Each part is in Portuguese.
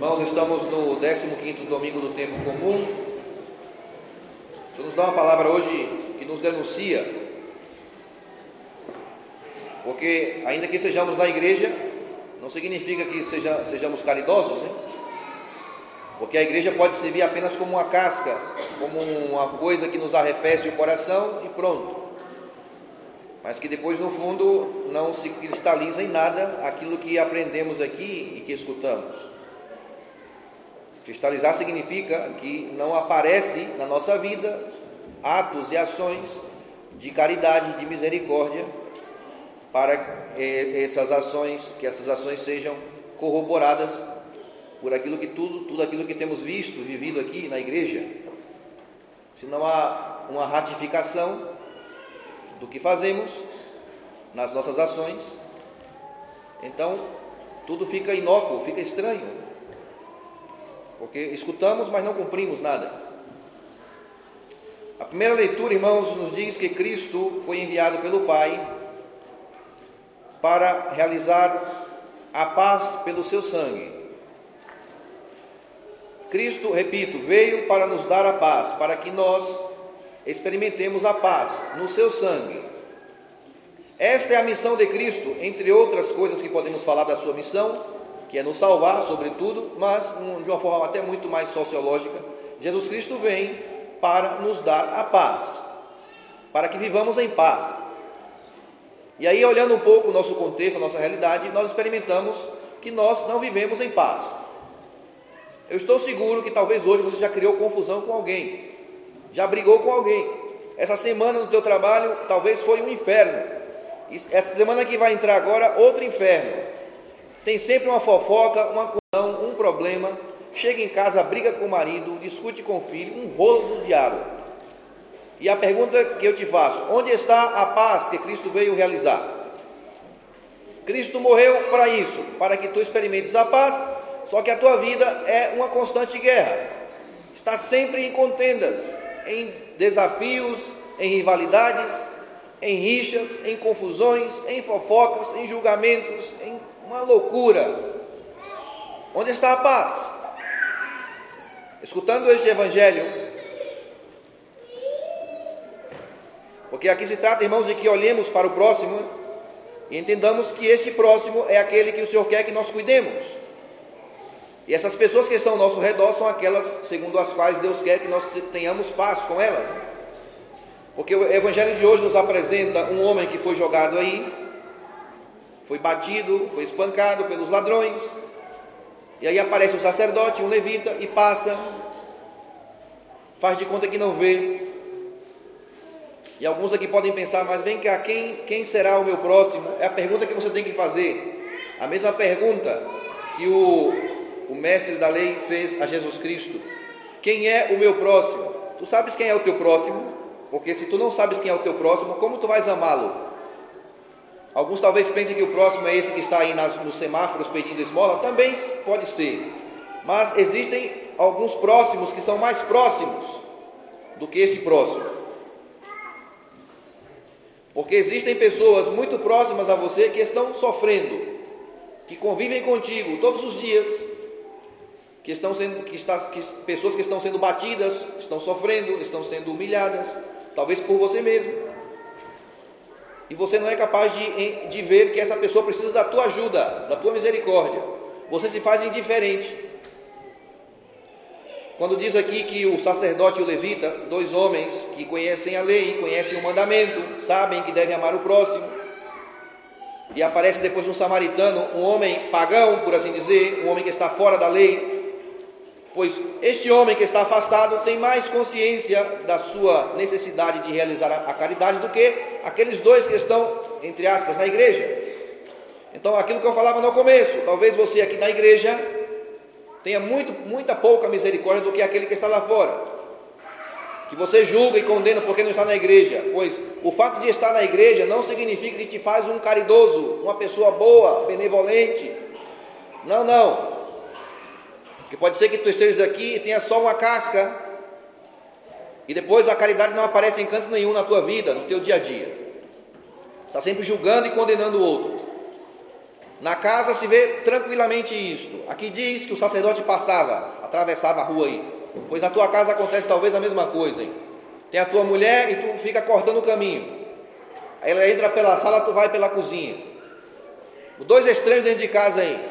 Irmãos, estamos no 15 domingo do tempo comum. O Senhor nos dá uma palavra hoje que nos denuncia. Porque, ainda que sejamos na igreja, não significa que seja, sejamos caridosos, né? Porque a igreja pode servir apenas como uma casca, como uma coisa que nos arrefece o coração e pronto. Mas que depois, no fundo, não se cristaliza em nada aquilo que aprendemos aqui e que escutamos. Cristalizar significa que não aparece na nossa vida atos e ações de caridade, de misericórdia, para eh, essas ações, que essas ações sejam corroboradas por aquilo que tudo, tudo aquilo que temos visto, vivido aqui na igreja. Se não há uma ratificação do que fazemos nas nossas ações, então tudo fica inócuo, fica estranho. Porque escutamos, mas não cumprimos nada. A primeira leitura, irmãos, nos diz que Cristo foi enviado pelo Pai para realizar a paz pelo seu sangue. Cristo, repito, veio para nos dar a paz, para que nós experimentemos a paz no seu sangue. Esta é a missão de Cristo, entre outras coisas que podemos falar da sua missão, que é nos salvar, sobretudo, mas de uma forma até muito mais sociológica. Jesus Cristo vem para nos dar a paz, para que vivamos em paz. E aí, olhando um pouco o nosso contexto, a nossa realidade, nós experimentamos que nós não vivemos em paz. Eu estou seguro que talvez hoje você já criou confusão com alguém, já brigou com alguém. Essa semana no teu trabalho talvez foi um inferno. Essa semana que vai entrar agora, outro inferno. Tem sempre uma fofoca, uma confusão, um problema. Chega em casa, briga com o marido, discute com o filho, um rolo do diabo. E a pergunta que eu te faço: onde está a paz que Cristo veio realizar? Cristo morreu para isso, para que tu experimentes a paz só que a tua vida é uma constante guerra. Está sempre em contendas, em desafios, em rivalidades, em rixas, em confusões, em fofocas, em julgamentos, em uma loucura. Onde está a paz? Escutando este evangelho, porque aqui se trata, irmãos, de que olhemos para o próximo e entendamos que este próximo é aquele que o Senhor quer que nós cuidemos. E essas pessoas que estão ao nosso redor são aquelas segundo as quais Deus quer que nós tenhamos paz com elas. Porque o Evangelho de hoje nos apresenta um homem que foi jogado aí, foi batido, foi espancado pelos ladrões, e aí aparece um sacerdote, um levita, e passa, faz de conta que não vê. E alguns aqui podem pensar, mas vem cá, quem, quem será o meu próximo? É a pergunta que você tem que fazer. A mesma pergunta que o o mestre da lei fez a Jesus Cristo: Quem é o meu próximo? Tu sabes quem é o teu próximo? Porque se tu não sabes quem é o teu próximo, como tu vais amá-lo? Alguns talvez pensem que o próximo é esse que está aí nas, nos semáforos pedindo esmola, também pode ser. Mas existem alguns próximos que são mais próximos do que esse próximo. Porque existem pessoas muito próximas a você que estão sofrendo, que convivem contigo todos os dias, que estão sendo, que está, que, pessoas que estão sendo batidas, estão sofrendo, estão sendo humilhadas, talvez por você mesmo. E você não é capaz de, de ver que essa pessoa precisa da tua ajuda, da tua misericórdia. Você se faz indiferente. Quando diz aqui que o sacerdote e o levita, dois homens que conhecem a lei, conhecem o mandamento, sabem que devem amar o próximo, e aparece depois um samaritano, um homem pagão, por assim dizer, um homem que está fora da lei, pois este homem que está afastado tem mais consciência da sua necessidade de realizar a caridade do que aqueles dois que estão, entre aspas, na igreja. Então, aquilo que eu falava no começo, talvez você aqui na igreja tenha muito, muita pouca misericórdia do que aquele que está lá fora. Que você julga e condena porque não está na igreja, pois o fato de estar na igreja não significa que te faz um caridoso, uma pessoa boa, benevolente. Não, não. Porque pode ser que tu estejas aqui e tenha só uma casca, e depois a caridade não aparece em canto nenhum na tua vida, no teu dia a dia. Está sempre julgando e condenando o outro. Na casa se vê tranquilamente isto. Aqui diz que o sacerdote passava, atravessava a rua aí. Pois na tua casa acontece talvez a mesma coisa. Hein? Tem a tua mulher e tu fica cortando o caminho. Aí ela entra pela sala, tu vai pela cozinha. Dois estranhos dentro de casa aí.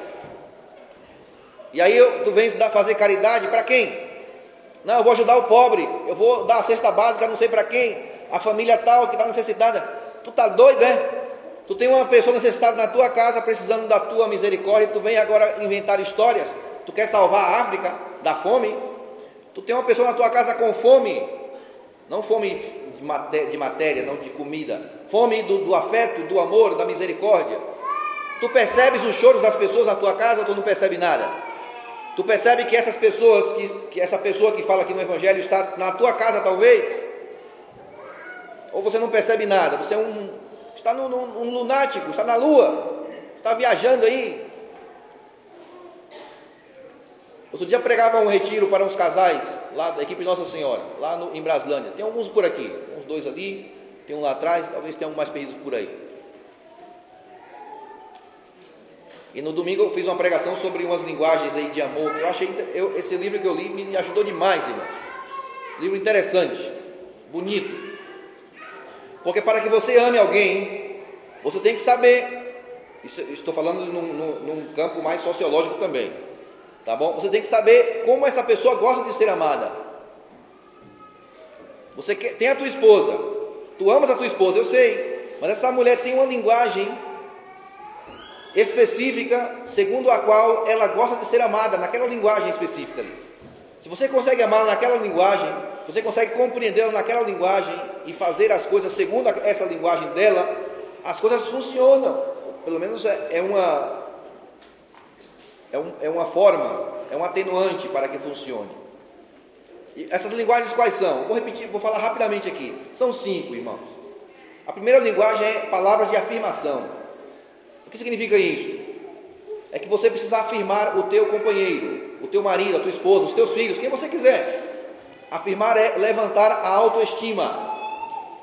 E aí tu vens fazer caridade para quem? Não, eu vou ajudar o pobre. Eu vou dar a cesta básica, não sei para quem. A família tal que está necessitada. Tu tá doido, é? Tu tem uma pessoa necessitada na tua casa, precisando da tua misericórdia, tu vem agora inventar histórias. Tu quer salvar a África da fome? Tu tem uma pessoa na tua casa com fome, não fome de matéria, de matéria não de comida, fome do, do afeto, do amor, da misericórdia. Tu percebes os choros das pessoas na tua casa ou tu não percebe nada? Tu percebe que essas pessoas, que, que essa pessoa que fala aqui no Evangelho está na tua casa talvez? Ou você não percebe nada? Você é um está num, num, lunático, está na lua, está viajando aí. Outro dia pregava um retiro para uns casais, lá da equipe Nossa Senhora, lá no, em Braslândia. Tem alguns por aqui, uns dois ali, tem um lá atrás, talvez tenha um mais perdidos por aí. E no domingo eu fiz uma pregação sobre umas linguagens aí de amor. Eu achei eu, esse livro que eu li me ajudou demais, irmão. Livro interessante, bonito. Porque para que você ame alguém, você tem que saber. Isso, estou falando num, num, num campo mais sociológico também. Tá bom? Você tem que saber como essa pessoa gosta de ser amada. Você quer, tem a tua esposa. Tu amas a tua esposa, eu sei. Mas essa mulher tem uma linguagem específica, segundo a qual ela gosta de ser amada, naquela linguagem específica ali. Se você consegue amar naquela linguagem, você consegue compreendê-la naquela linguagem e fazer as coisas segundo essa linguagem dela, as coisas funcionam. Pelo menos é, é uma é, um, é uma forma, é um atenuante para que funcione. E essas linguagens quais são? Vou repetir, vou falar rapidamente aqui. São cinco, irmãos. A primeira linguagem é palavras de afirmação. O que significa isso? É que você precisa afirmar o teu companheiro, o teu marido, a tua esposa, os teus filhos, quem você quiser. Afirmar é levantar a autoestima.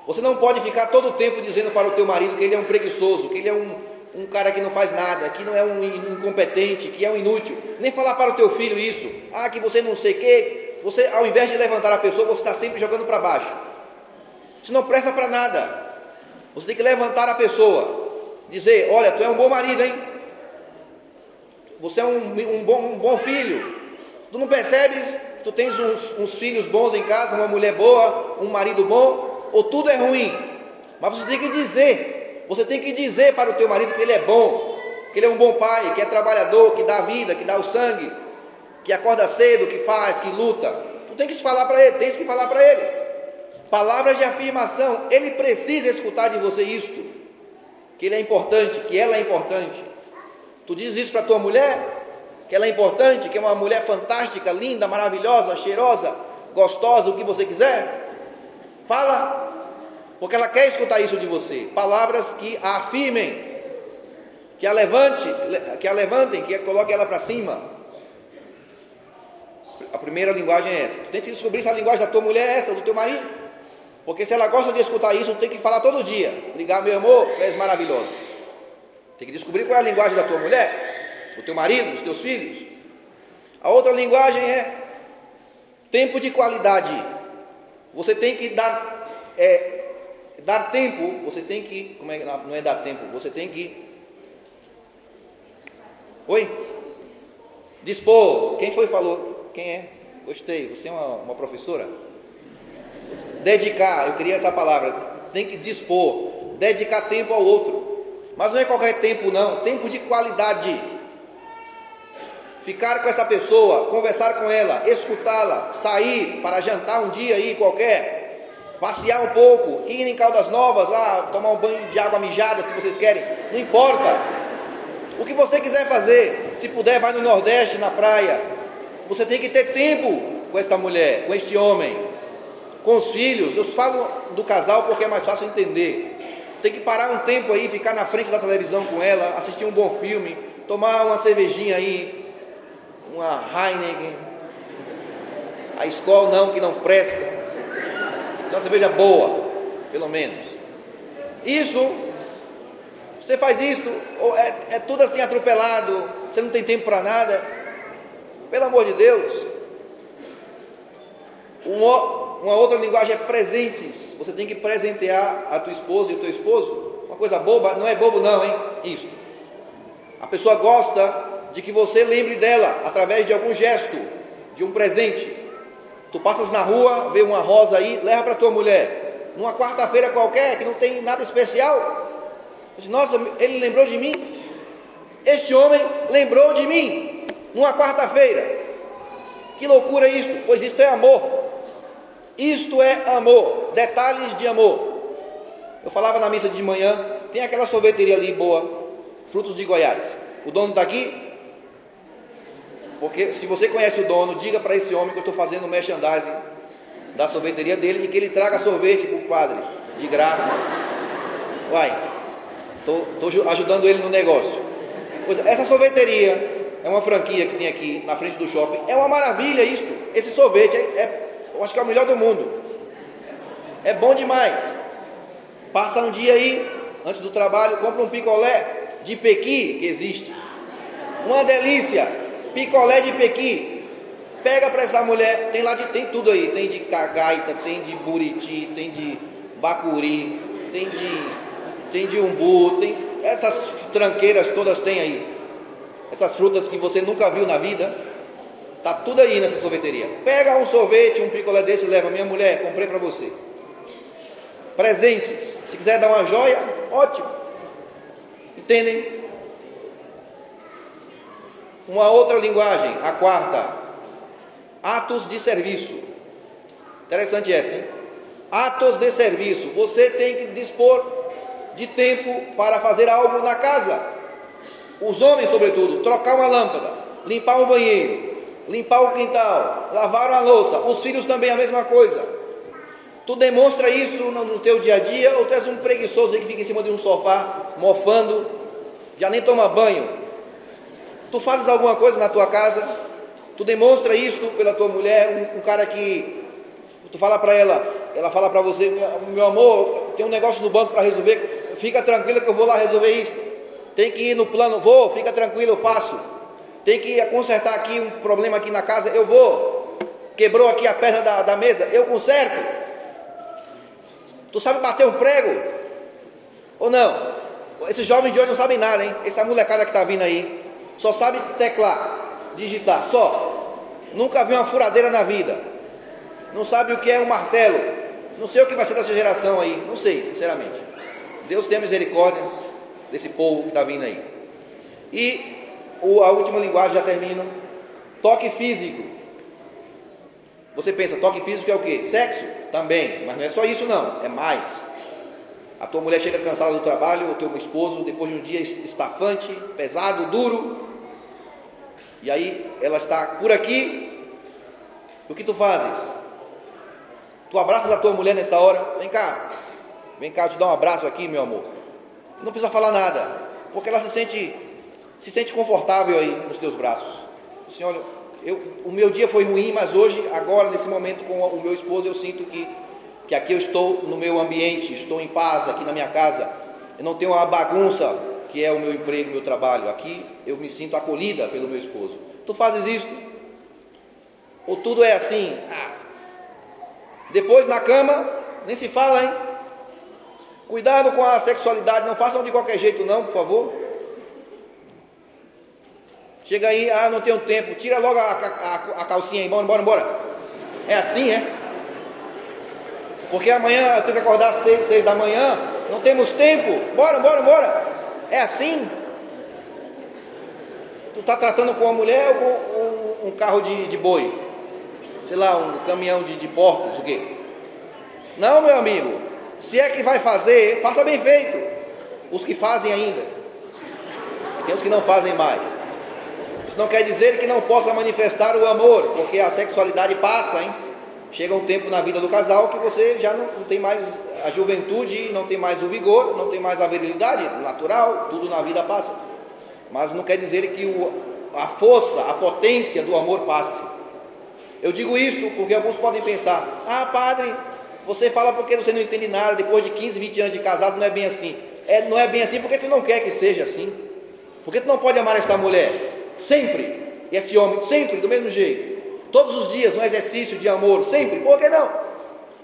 Você não pode ficar todo o tempo dizendo para o teu marido que ele é um preguiçoso, que ele é um, um cara que não faz nada, que não é um incompetente, que é um inútil. Nem falar para o teu filho isso. Ah, que você não sei o quê. Você, ao invés de levantar a pessoa, você está sempre jogando para baixo. Isso não presta para nada. Você tem que levantar a pessoa. Dizer, olha, tu é um bom marido, hein? Você é um, um, bom, um bom filho. Tu não percebes tu tens uns, uns filhos bons em casa, uma mulher boa, um marido bom, ou tudo é ruim. Mas você tem que dizer, você tem que dizer para o teu marido que ele é bom, que ele é um bom pai, que é trabalhador, que dá vida, que dá o sangue, que acorda cedo, que faz, que luta. Tu tem que falar para ele, tens que falar para ele. Palavras de afirmação, ele precisa escutar de você isto, que ele é importante, que ela é importante. Tu dizes isso para tua mulher, que ela é importante, que é uma mulher fantástica, linda, maravilhosa, cheirosa, gostosa, o que você quiser. Fala, porque ela quer escutar isso de você. Palavras que a afirmem, que a levante, que a levantem, que a coloque ela para cima. A primeira linguagem é essa. Tu tem que descobrir se a linguagem da tua mulher é essa, do teu marido. Porque se ela gosta de escutar isso, tem que falar todo dia. Ligar, meu amor, és maravilhoso. Tem que descobrir qual é a linguagem da tua mulher o teu marido, os teus filhos. A outra linguagem é tempo de qualidade. Você tem que dar, é, dar tempo, você tem que, como é, não é dar tempo, você tem que, oi? Dispor, quem foi falou? Quem é? Gostei, você é uma, uma professora? Dedicar, eu queria essa palavra, tem que dispor, dedicar tempo ao outro. Mas não é qualquer tempo não, tempo de qualidade ficar com essa pessoa, conversar com ela, escutá-la, sair para jantar um dia aí qualquer, passear um pouco, ir em Caldas Novas lá, tomar um banho de água mijada se vocês querem, não importa. O que você quiser fazer, se puder, vai no Nordeste, na praia. Você tem que ter tempo com esta mulher, com este homem, com os filhos. Eu falo do casal porque é mais fácil entender. Tem que parar um tempo aí, ficar na frente da televisão com ela, assistir um bom filme, tomar uma cervejinha aí, uma Heineken, a escola não, que não presta. Isso é uma cerveja boa, pelo menos. Isso, Você faz isso, é, é tudo assim atropelado, você não tem tempo para nada. Pelo amor de Deus. Uma, uma outra linguagem é presentes. Você tem que presentear a tua esposa e o teu esposo. Uma coisa boba, não é bobo não, hein? Isso. A pessoa gosta de que você lembre dela através de algum gesto, de um presente. Tu passas na rua, vê uma rosa aí, leva para tua mulher. Numa quarta-feira qualquer, que não tem nada especial, Disse, Nossa, ele lembrou de mim? Este homem lembrou de mim numa quarta-feira. Que loucura isto, pois isto é amor. Isto é amor, detalhes de amor. Eu falava na missa de manhã, tem aquela sorveteria ali boa, frutos de Goiás. O dono está aqui? Porque se você conhece o dono, diga para esse homem que eu estou fazendo merchandising da sorveteria dele e que ele traga sorvete para o padre, de graça. Vai, Estou ajudando ele no negócio. Pois essa sorveteria é uma franquia que tem aqui na frente do shopping. É uma maravilha isso. Esse sorvete é, é, eu acho que é o melhor do mundo. É bom demais. Passa um dia aí, antes do trabalho, compra um picolé de pequi, que existe. Uma delícia. Picolé de pequi. Pega para essa mulher, tem lá de tem tudo aí, tem de cagaita, tem de buriti, tem de bacuri, tem de tem de umbu, tem essas tranqueiras todas tem aí. Essas frutas que você nunca viu na vida, tá tudo aí nessa sorveteria. Pega um sorvete, um picolé desse e leva, minha mulher, comprei para você. Presentes. Se quiser dar uma joia, ótimo. Entendem? Uma outra linguagem, a quarta, atos de serviço. Interessante essa, hein? Atos de serviço. Você tem que dispor de tempo para fazer algo na casa. Os homens, sobretudo, trocar uma lâmpada, limpar o banheiro, limpar o quintal, lavar a louça. Os filhos também a mesma coisa. Tu demonstra isso no, teu dia a dia ou tu és um preguiçoso que fica em cima de um sofá, mofando, já nem toma banho? Tu fazes alguma coisa na tua casa? Tu demonstra isso pela tua mulher, um, um cara que tu fala para ela, ela fala para você, meu amor, tem um negócio no banco para resolver, fica tranquilo que eu vou lá resolver isso. Tem que ir no plano, vou, fica tranquilo, eu faço. Tem que consertar aqui um problema aqui na casa, eu vou. Quebrou aqui a perna da, da mesa, eu conserto. Tu sabe bater um prego? Ou não? Esses jovens de hoje não sabem nada, hein? Essa molecada que está vindo aí, só sabe teclar, digitar, só. Nunca viu uma furadeira na vida. Não sabe o que é um martelo. Não sei o que vai ser dessa geração aí, não sei, sinceramente. Deus tenha misericórdia desse povo que está vindo aí. E a última linguagem já termina. Toque físico. Você pensa, toque físico é o que? Sexo? Também, mas não é só isso não, é mais. A tua mulher chega cansada do trabalho, o teu esposo, depois de um dia estafante, pesado, duro, e aí ela está por aqui, o que tu fazes? Tu abraças a tua mulher nessa hora, vem cá, Vem cá, eu te dar um abraço aqui, meu amor. Não precisa falar nada, porque ela se sente, se sente confortável aí nos teus braços. Olha, eu, o meu dia foi ruim, mas hoje, agora, nesse momento com o meu esposo, eu sinto que, que aqui eu estou no meu ambiente, estou em paz aqui na minha casa. Eu não tenho a bagunça que é o meu emprego, o meu trabalho. Aqui eu me sinto acolhida pelo meu esposo. Tu fazes isso? Ou tudo é assim? Depois na cama, nem se fala, hein? Cuidado com a sexualidade, não façam de qualquer jeito não, por favor. Chega aí, ah, não tenho tempo, tira logo a, a, a calcinha aí, bora, bora, bora. É assim, é? Porque amanhã eu tenho que acordar às seis, seis da manhã, não temos tempo, bora, bora, bora. É assim? Tu está tratando com uma mulher ou com um, um carro de, de, boi? Sei lá, um caminhão de, de porcos, o quê? Não, meu amigo, se é que vai fazer, faça bem feito. Os que fazem ainda. Tem os que não fazem mais. Isso não quer dizer que não possa manifestar o amor, porque a sexualidade passa, hein? Chega um tempo na vida do casal que você já não, não tem mais a juventude, não tem mais o vigor, não tem mais a virilidade natural, tudo na vida passa. Mas não quer dizer que o, a força, a potência do amor passe. Eu digo isto porque alguns podem pensar: ah, padre, você fala porque você não entende nada, depois de 15, 20 anos de casado, não é bem assim. é, não é bem assim porque tu não quer que seja assim. Porque tu não pode amar essa mulher sempre, e esse homem sempre do mesmo jeito. Todos os dias um exercício de amor, sempre. Por que não?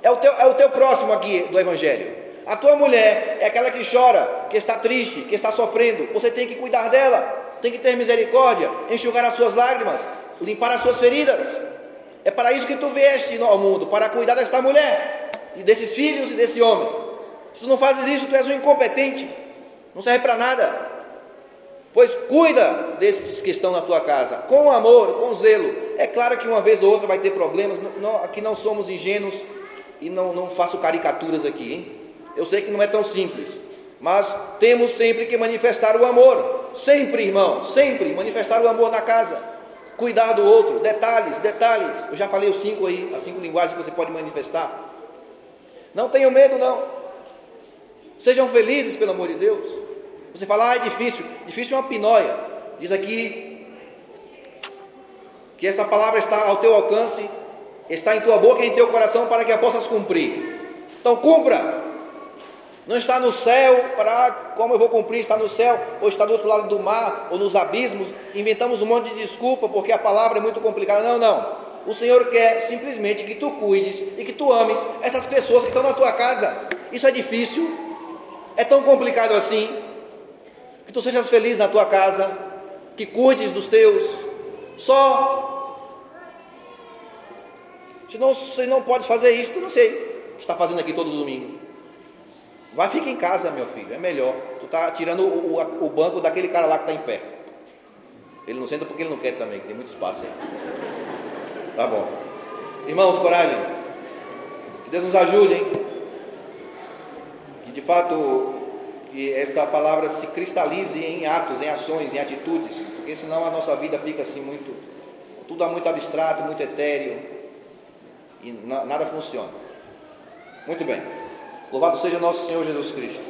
É o teu, é o teu próximo aqui do Evangelho. A tua mulher é aquela que chora, que está triste, que está sofrendo. Você tem que cuidar dela, tem que ter misericórdia, enxugar as suas lágrimas, limpar as suas feridas. É para isso que tu vieste ao mundo, para cuidar desta mulher, e desses filhos e desse homem. Se tu não fazes isso, tu és um incompetente, não serve para nada. Pois cuida desses que estão na tua casa, com amor, com zelo. É claro que uma vez ou outra vai ter problemas, não, aqui não somos ingênuos e não, não faço caricaturas aqui, hein? Eu sei que não é tão simples, mas temos sempre que manifestar o amor. Sempre, irmão, sempre manifestar o amor na casa. Cuidar do outro, detalhes, detalhes. Eu já falei os cinco aí, as cinco linguagens que você pode manifestar. Não tenham medo, não. Sejam felizes, pelo amor de Deus. Você fala, ah, é difícil. Difícil é uma pinóia. Diz aqui que essa palavra está ao teu alcance, está em tua boca e em teu coração para que a possas cumprir. Então cumpra. Não está no céu, para como eu vou cumprir, está no céu, ou está do outro lado do mar, ou nos abismos. Inventamos um monte de desculpa porque a palavra é muito complicada. Não, não. O Senhor quer simplesmente que tu cuides e que tu ames essas pessoas que estão na tua casa. Isso é difícil? É tão complicado assim? Que tu sejas feliz na tua casa, que cuides dos teus. Só. Se não, se não podes fazer isso, não sei que está fazendo aqui todo domingo. Vai, fica em casa, meu filho, é melhor. Tu está tirando o, o, o, banco daquele cara lá que está em pé. Ele não senta porque ele não quer também, que tem muito espaço aí. Tá bom. Irmãos, coragem. Que Deus nos ajude, hein? Que de fato que esta palavra se cristalize em atos, em ações, em atitudes, porque senão a nossa vida fica assim muito, tudo é muito abstrato, muito etéreo e nada funciona. Muito bem. Louvado seja nosso Senhor Jesus Cristo.